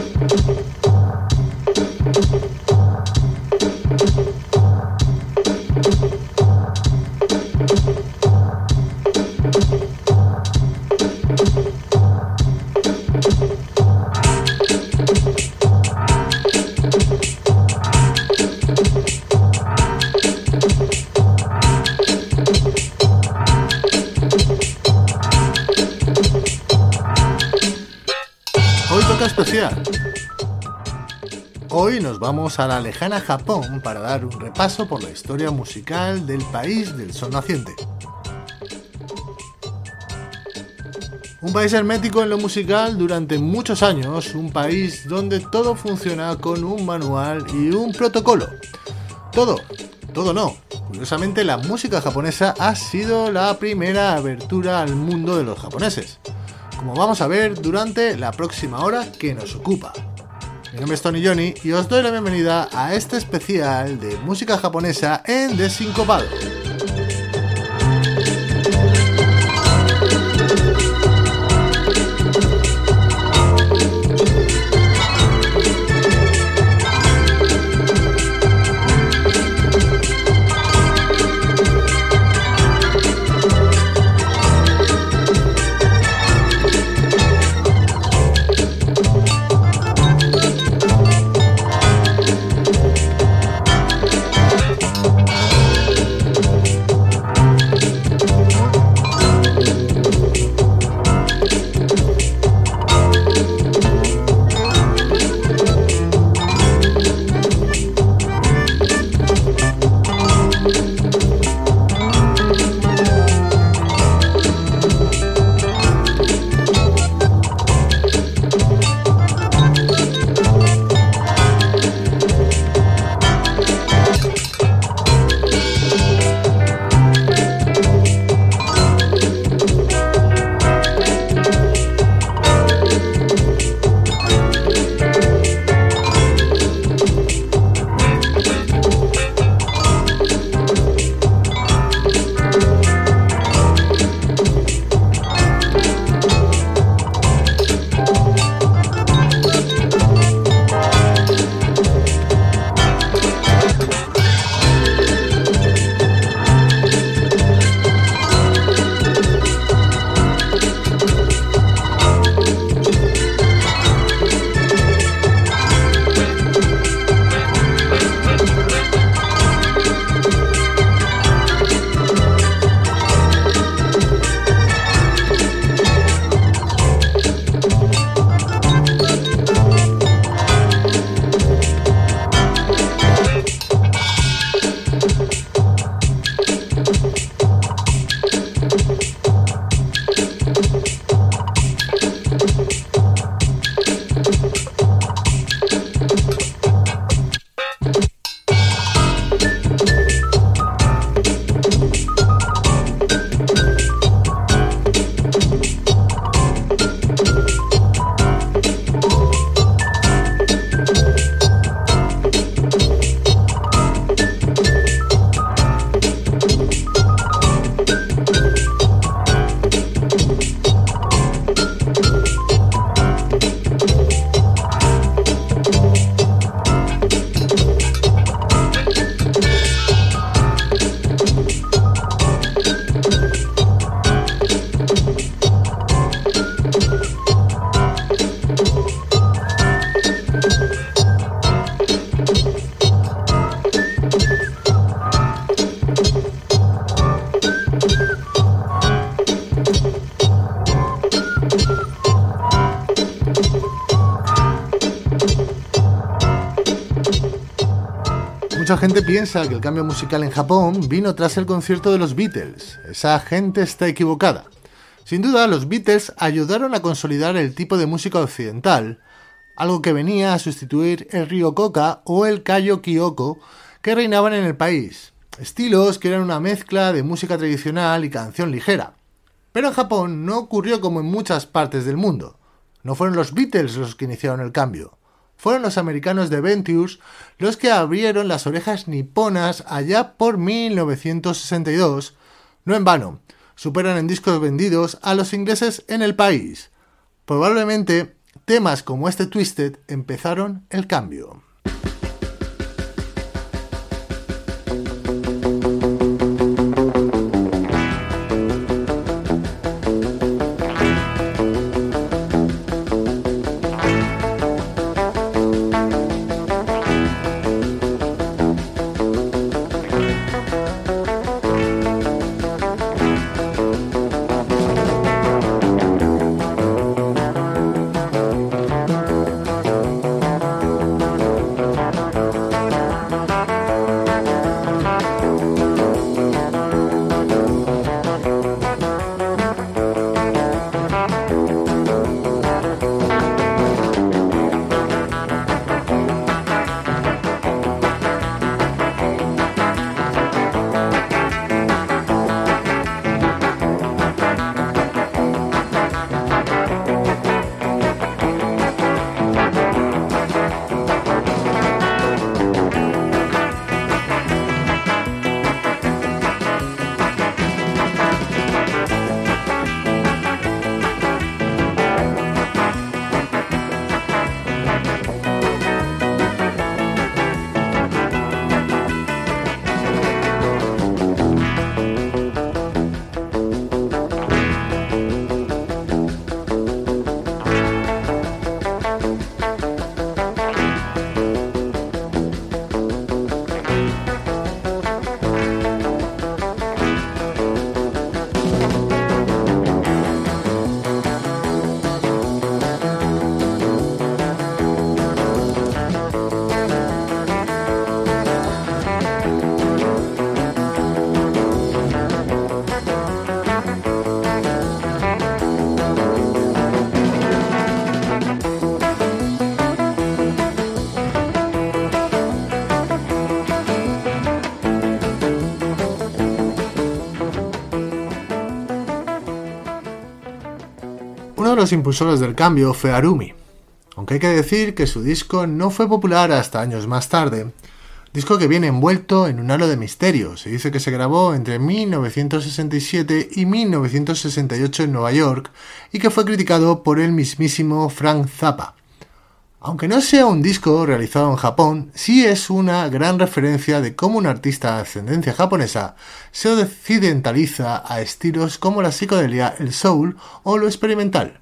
thank you vamos a la lejana Japón para dar un repaso por la historia musical del país del sol naciente. Un país hermético en lo musical durante muchos años, un país donde todo funciona con un manual y un protocolo. Todo, todo no. Curiosamente la música japonesa ha sido la primera abertura al mundo de los japoneses como vamos a ver durante la próxima hora que nos ocupa. Mi nombre es Tony Johnny y os doy la bienvenida a este especial de música japonesa en Desincopado. Que el cambio musical en Japón vino tras el concierto de los Beatles. Esa gente está equivocada. Sin duda, los Beatles ayudaron a consolidar el tipo de música occidental, algo que venía a sustituir el Ryokoka o el Kayo Kyoko que reinaban en el país, estilos que eran una mezcla de música tradicional y canción ligera. Pero en Japón no ocurrió como en muchas partes del mundo. No fueron los Beatles los que iniciaron el cambio fueron los americanos de Ventures los que abrieron las orejas niponas allá por 1962. No en vano, superan en discos vendidos a los ingleses en el país. Probablemente temas como este Twisted empezaron el cambio. Los impulsores del cambio fue Arumi, aunque hay que decir que su disco no fue popular hasta años más tarde, disco que viene envuelto en un halo de misterio. Se dice que se grabó entre 1967 y 1968 en Nueva York y que fue criticado por el mismísimo Frank Zappa. Aunque no sea un disco realizado en Japón, sí es una gran referencia de cómo un artista de ascendencia japonesa se occidentaliza a estilos como la psicodelia, el soul o lo experimental.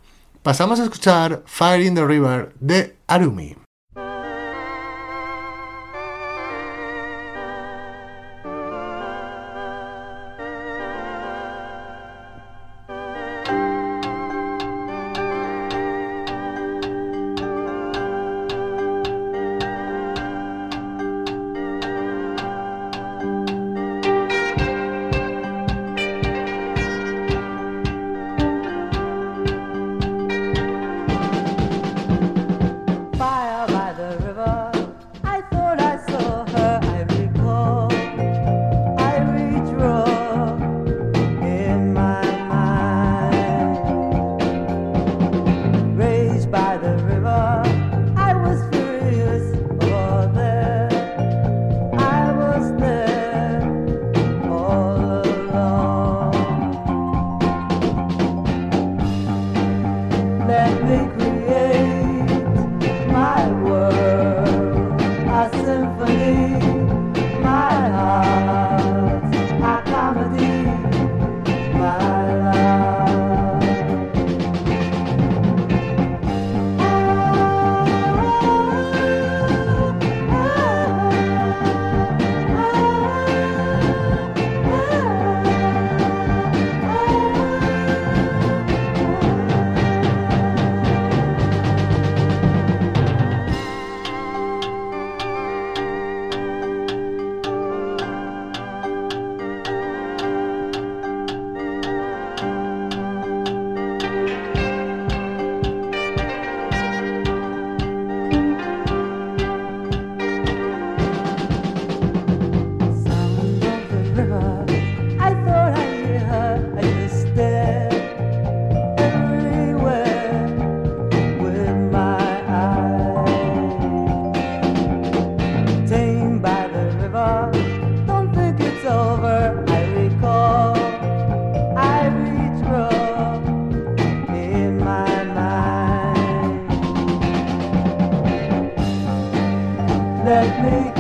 Pasamos a escuchar Fire in the River de Arumi. let me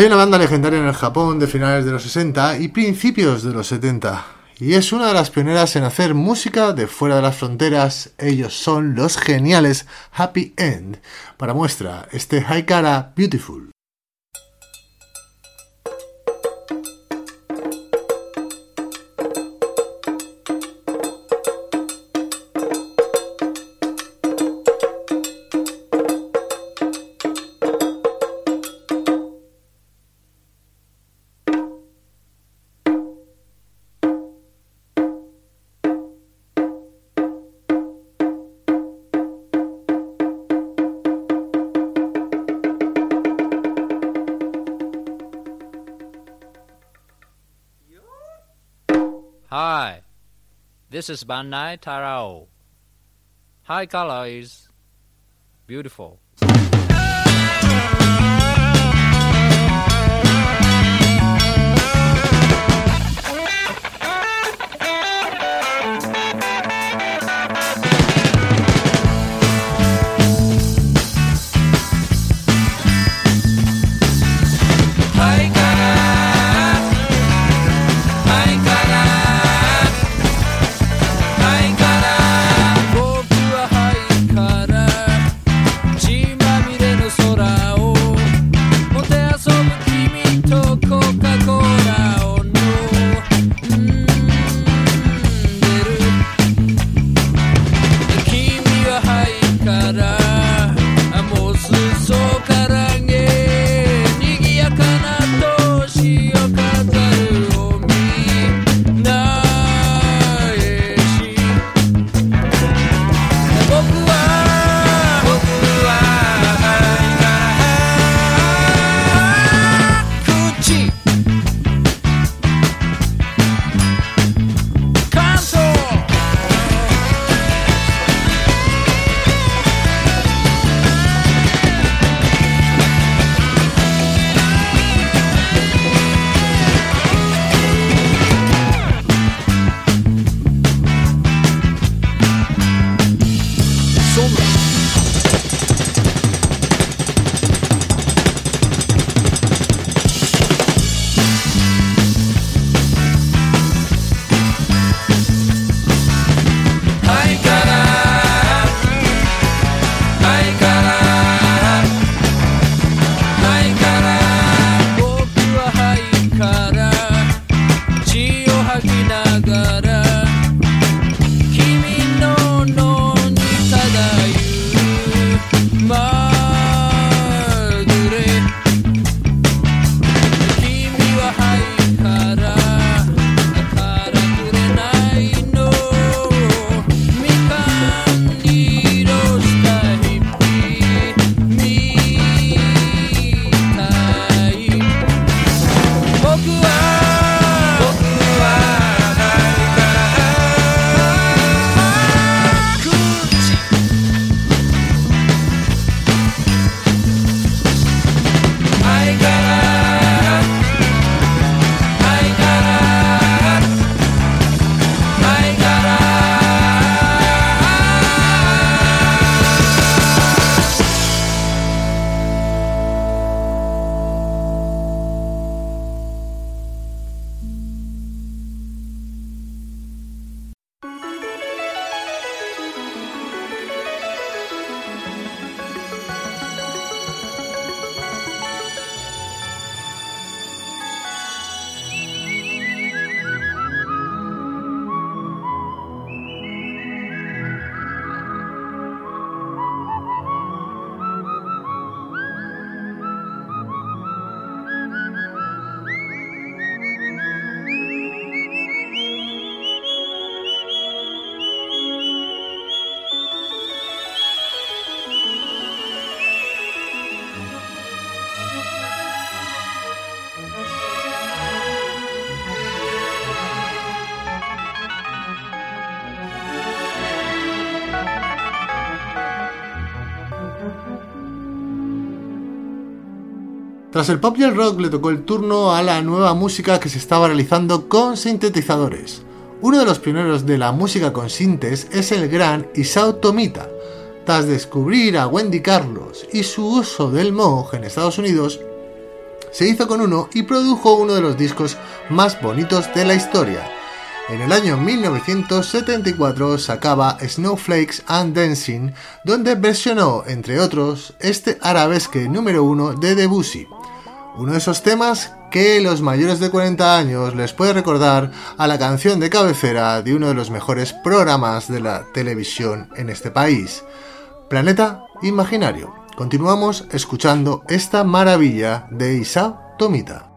Hay una banda legendaria en el Japón de finales de los 60 y principios de los 70, y es una de las pioneras en hacer música de fuera de las fronteras. Ellos son los geniales Happy End. Para muestra, este Haikara Beautiful. This is Bandai Tarao. High color is beautiful. Tras el pop y el rock le tocó el turno a la nueva música que se estaba realizando con sintetizadores. Uno de los pioneros de la música con sintes es el gran Isao Tomita. Tras descubrir a Wendy Carlos y su uso del Moog en Estados Unidos, se hizo con uno y produjo uno de los discos más bonitos de la historia. En el año 1974 sacaba Snowflakes and Dancing, donde versionó, entre otros, este arabesque número uno de Debussy. Uno de esos temas que los mayores de 40 años les puede recordar a la canción de cabecera de uno de los mejores programas de la televisión en este país, Planeta Imaginario. Continuamos escuchando esta maravilla de Isa Tomita.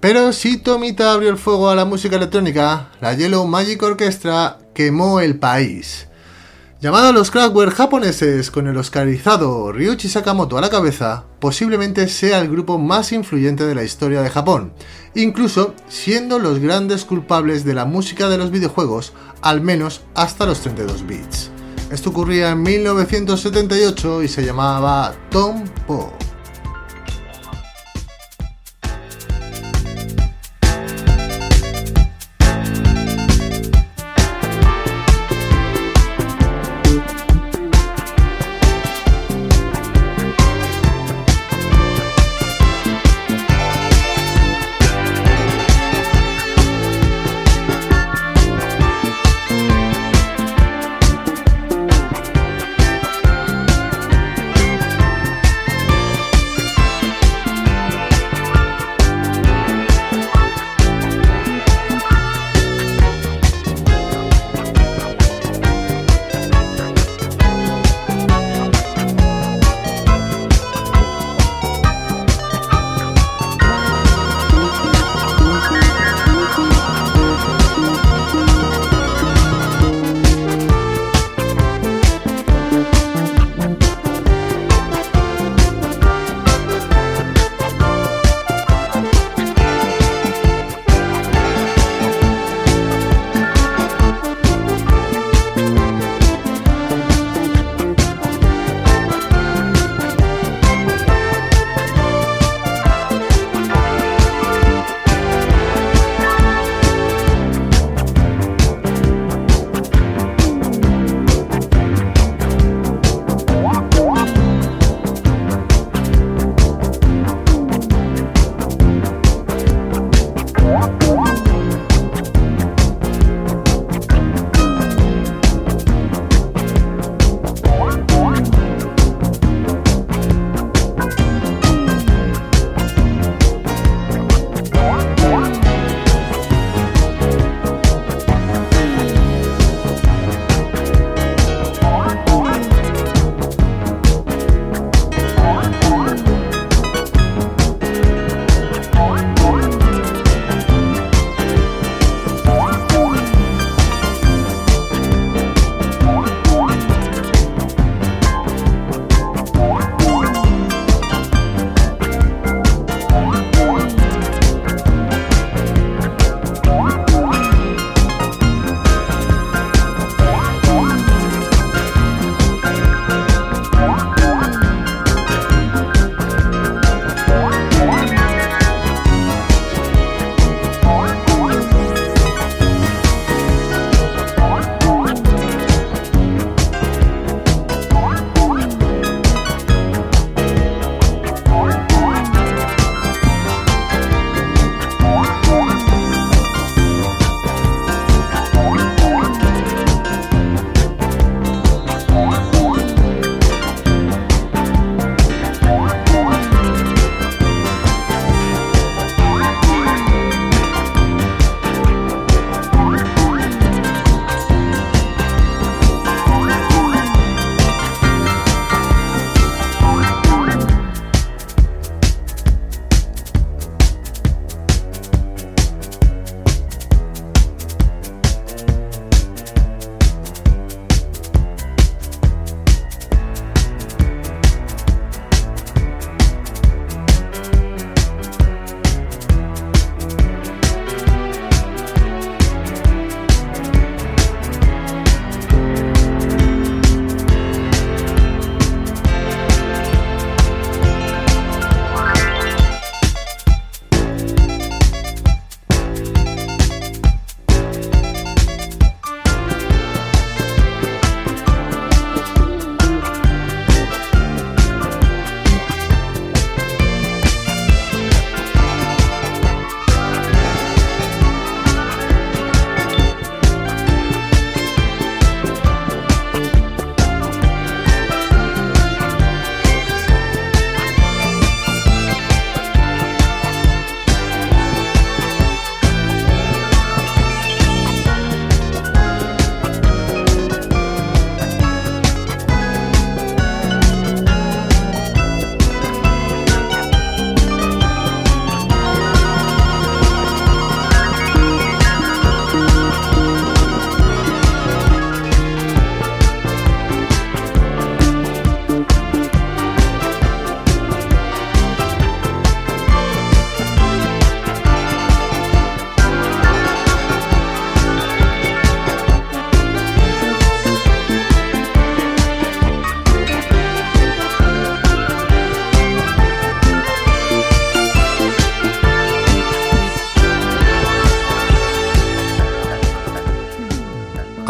Pero si Tomita abrió el fuego a la música electrónica, la Yellow Magic Orchestra quemó el país. Llamado a los Kraftwerk japoneses con el oscarizado Ryuichi Sakamoto a la cabeza, posiblemente sea el grupo más influyente de la historia de Japón, incluso siendo los grandes culpables de la música de los videojuegos, al menos hasta los 32 bits. Esto ocurría en 1978 y se llamaba Tom Po.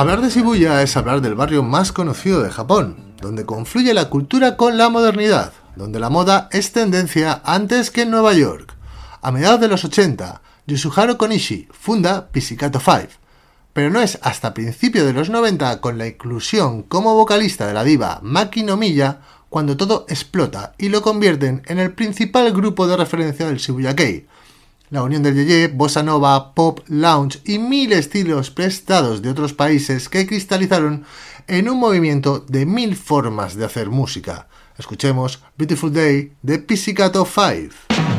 Hablar de Shibuya es hablar del barrio más conocido de Japón, donde confluye la cultura con la modernidad, donde la moda es tendencia antes que en Nueva York. A mediados de los 80, Yosuharo Konishi funda Pizzicato 5, pero no es hasta principios de los 90, con la inclusión como vocalista de la diva Maki Nomiya, cuando todo explota y lo convierten en el principal grupo de referencia del Shibuya Kei, la unión del yeye, bossa nova, pop, lounge y mil estilos prestados de otros países que cristalizaron en un movimiento de mil formas de hacer música. Escuchemos Beautiful Day de Pizzicato 5.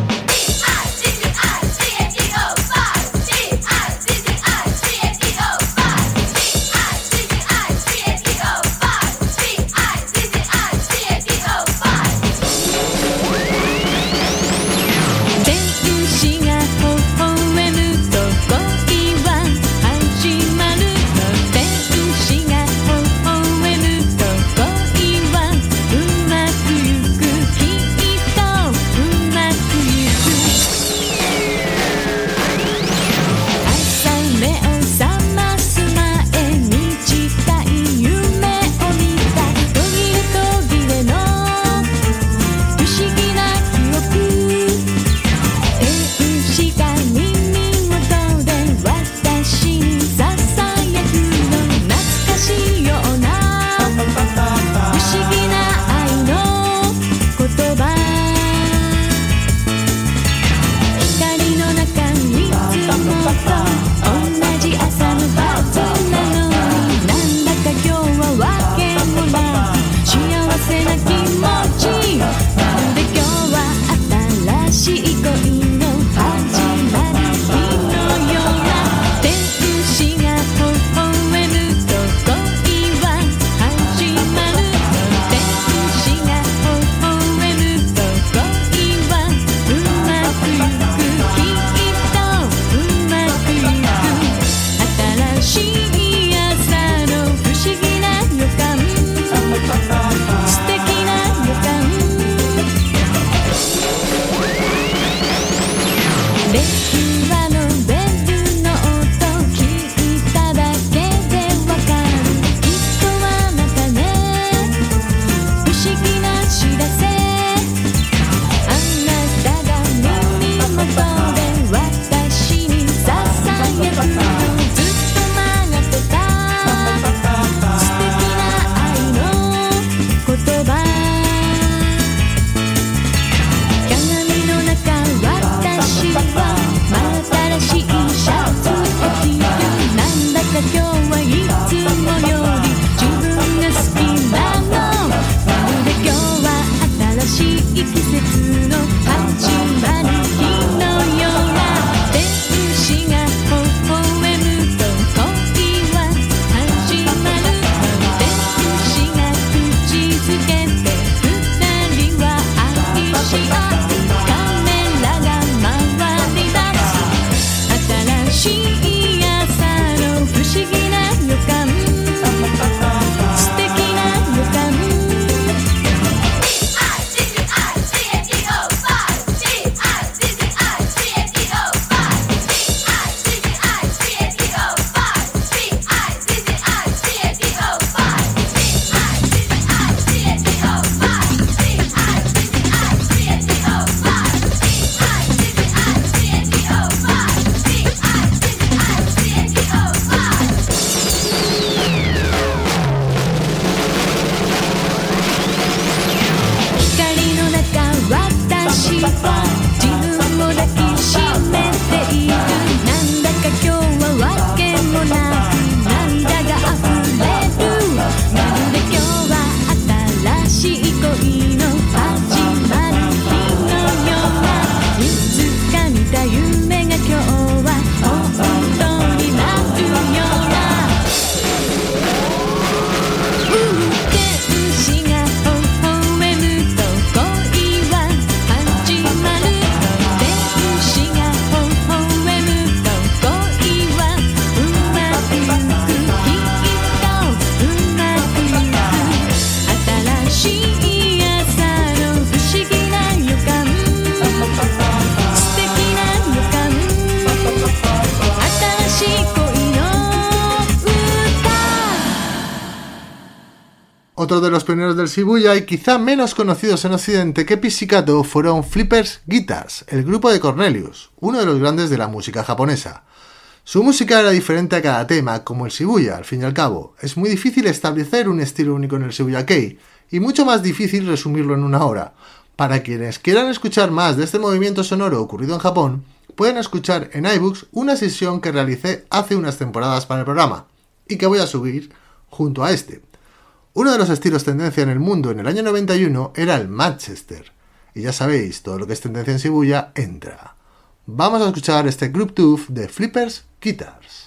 Shibuya y quizá menos conocidos en Occidente que Pizzicato fueron Flippers Guitars, el grupo de Cornelius, uno de los grandes de la música japonesa. Su música era diferente a cada tema, como el Shibuya, al fin y al cabo. Es muy difícil establecer un estilo único en el Shibuya Kei, y mucho más difícil resumirlo en una hora. Para quienes quieran escuchar más de este movimiento sonoro ocurrido en Japón, pueden escuchar en iBooks una sesión que realicé hace unas temporadas para el programa, y que voy a subir junto a este. Uno de los estilos tendencia en el mundo en el año 91 era el Manchester. Y ya sabéis, todo lo que es tendencia en Shibuya entra. Vamos a escuchar este Group Tooth de Flippers Guitars.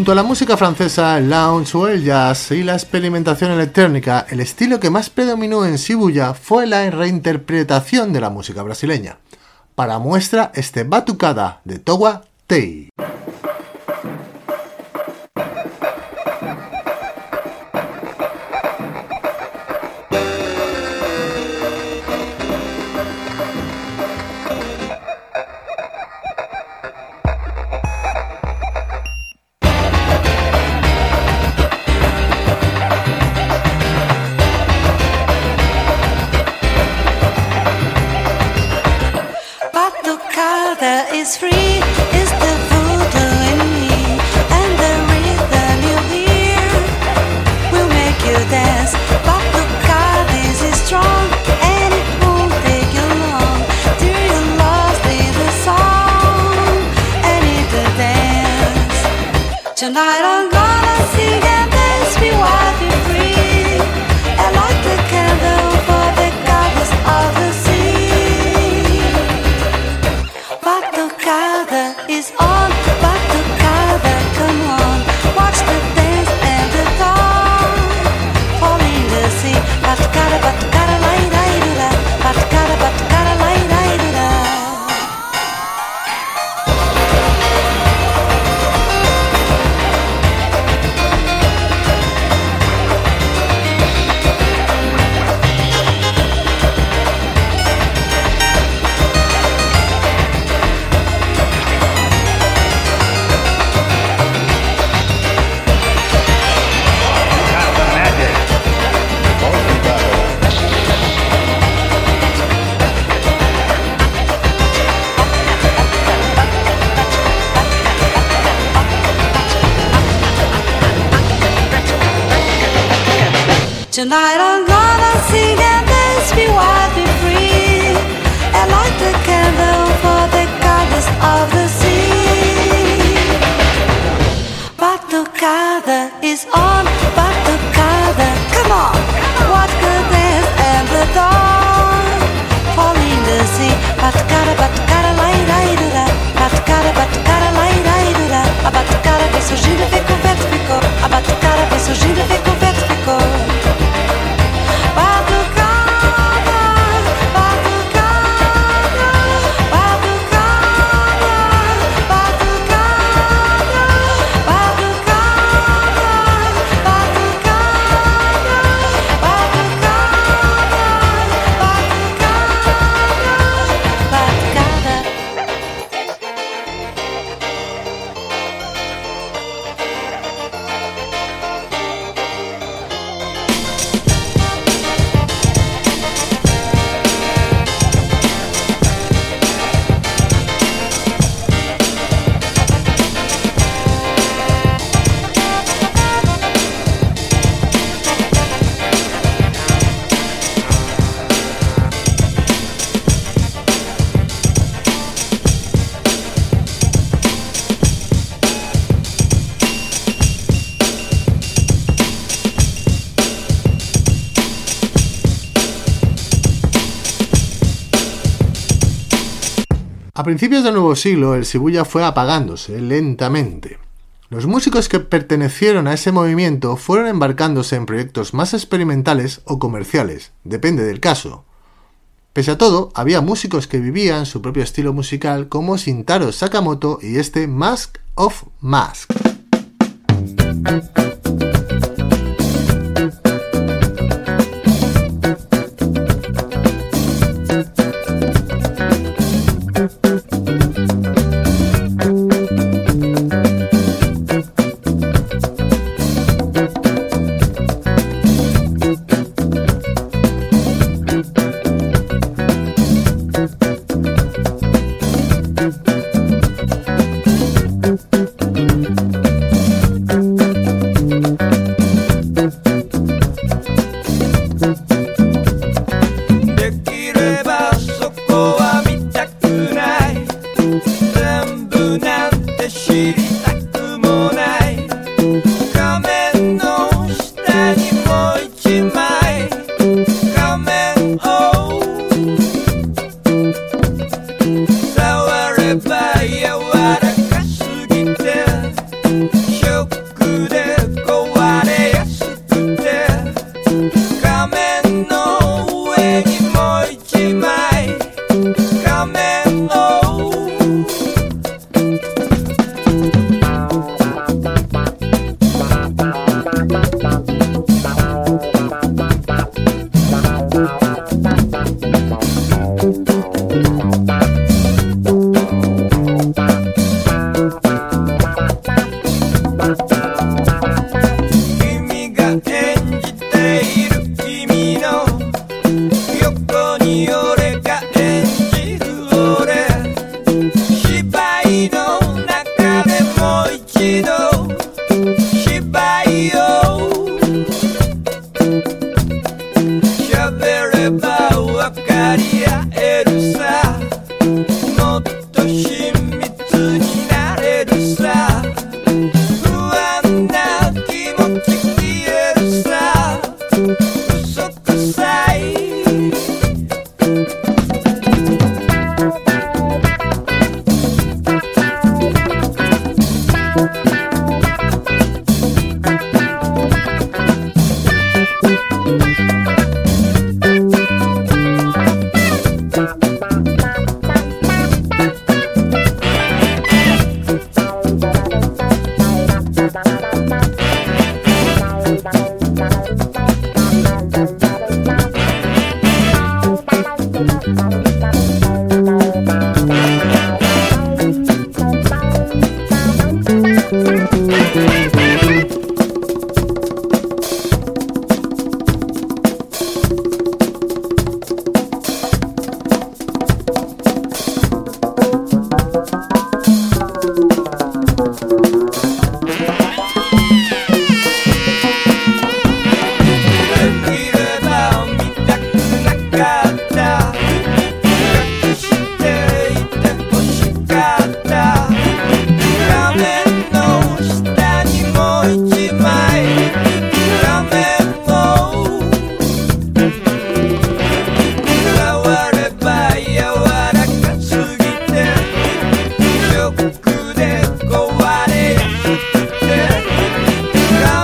Junto a la música francesa, el lounge o el jazz y la experimentación electrónica, el estilo que más predominó en Shibuya fue la reinterpretación de la música brasileña. Para muestra este Batucada de Towa Tei. Tonight I'm gonna sing and dance, be wild, be free, and light the candle for the goddess of the sea. Batucada is on, Batucada, come on, what good dance and the dawn, fall in the sea. Batucada, Batucada, lai, lai, dura, Batucada, Batucada, lai, lai, dura, a Batucada vem surgindo, vem com principios del nuevo siglo, el Shibuya fue apagándose lentamente. Los músicos que pertenecieron a ese movimiento fueron embarcándose en proyectos más experimentales o comerciales, depende del caso. Pese a todo, había músicos que vivían su propio estilo musical como Shintaro Sakamoto y este Mask of Mask.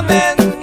Amen.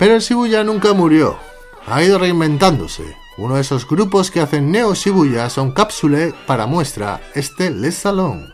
Pero el Shibuya nunca murió, ha ido reinventándose. Uno de esos grupos que hacen Neo Shibuya son cápsule para muestra este Les Salon.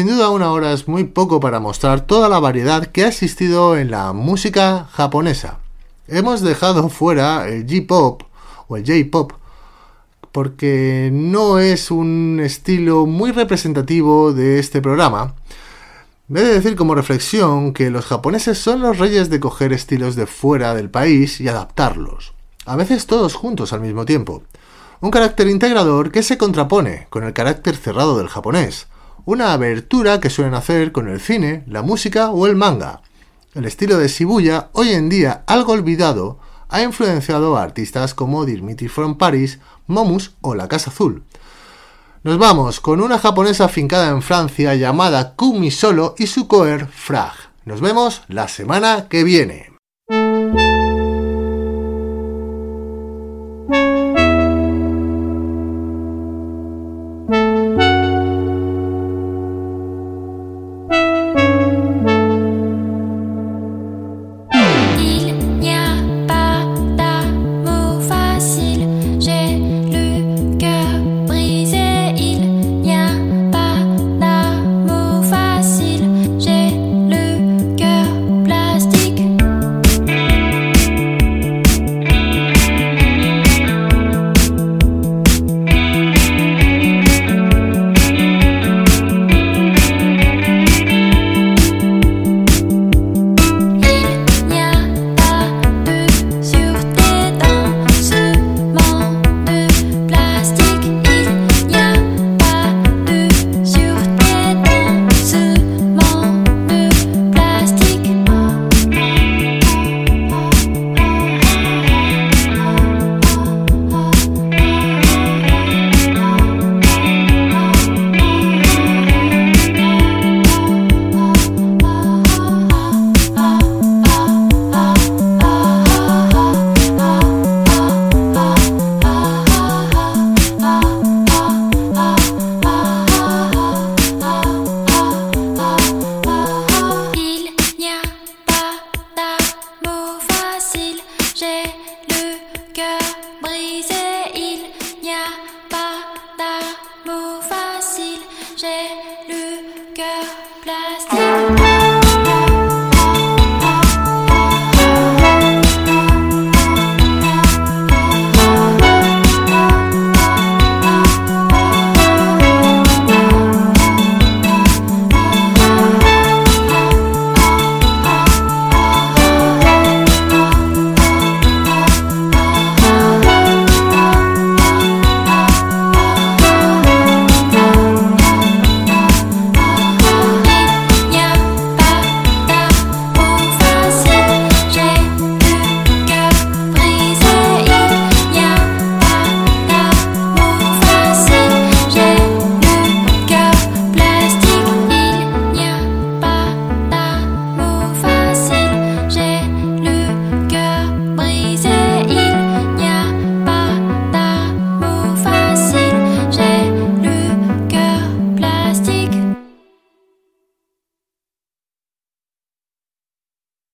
Sin duda una hora es muy poco para mostrar toda la variedad que ha existido en la música japonesa. Hemos dejado fuera el J-Pop o el J-Pop porque no es un estilo muy representativo de este programa. He de decir como reflexión que los japoneses son los reyes de coger estilos de fuera del país y adaptarlos, a veces todos juntos al mismo tiempo. Un carácter integrador que se contrapone con el carácter cerrado del japonés, una abertura que suelen hacer con el cine, la música o el manga. El estilo de Shibuya, hoy en día algo olvidado, ha influenciado a artistas como Dimitri from Paris, Momus o La Casa Azul. Nos vamos con una japonesa afincada en Francia llamada Kumi Solo y su coer Frag. Nos vemos la semana que viene.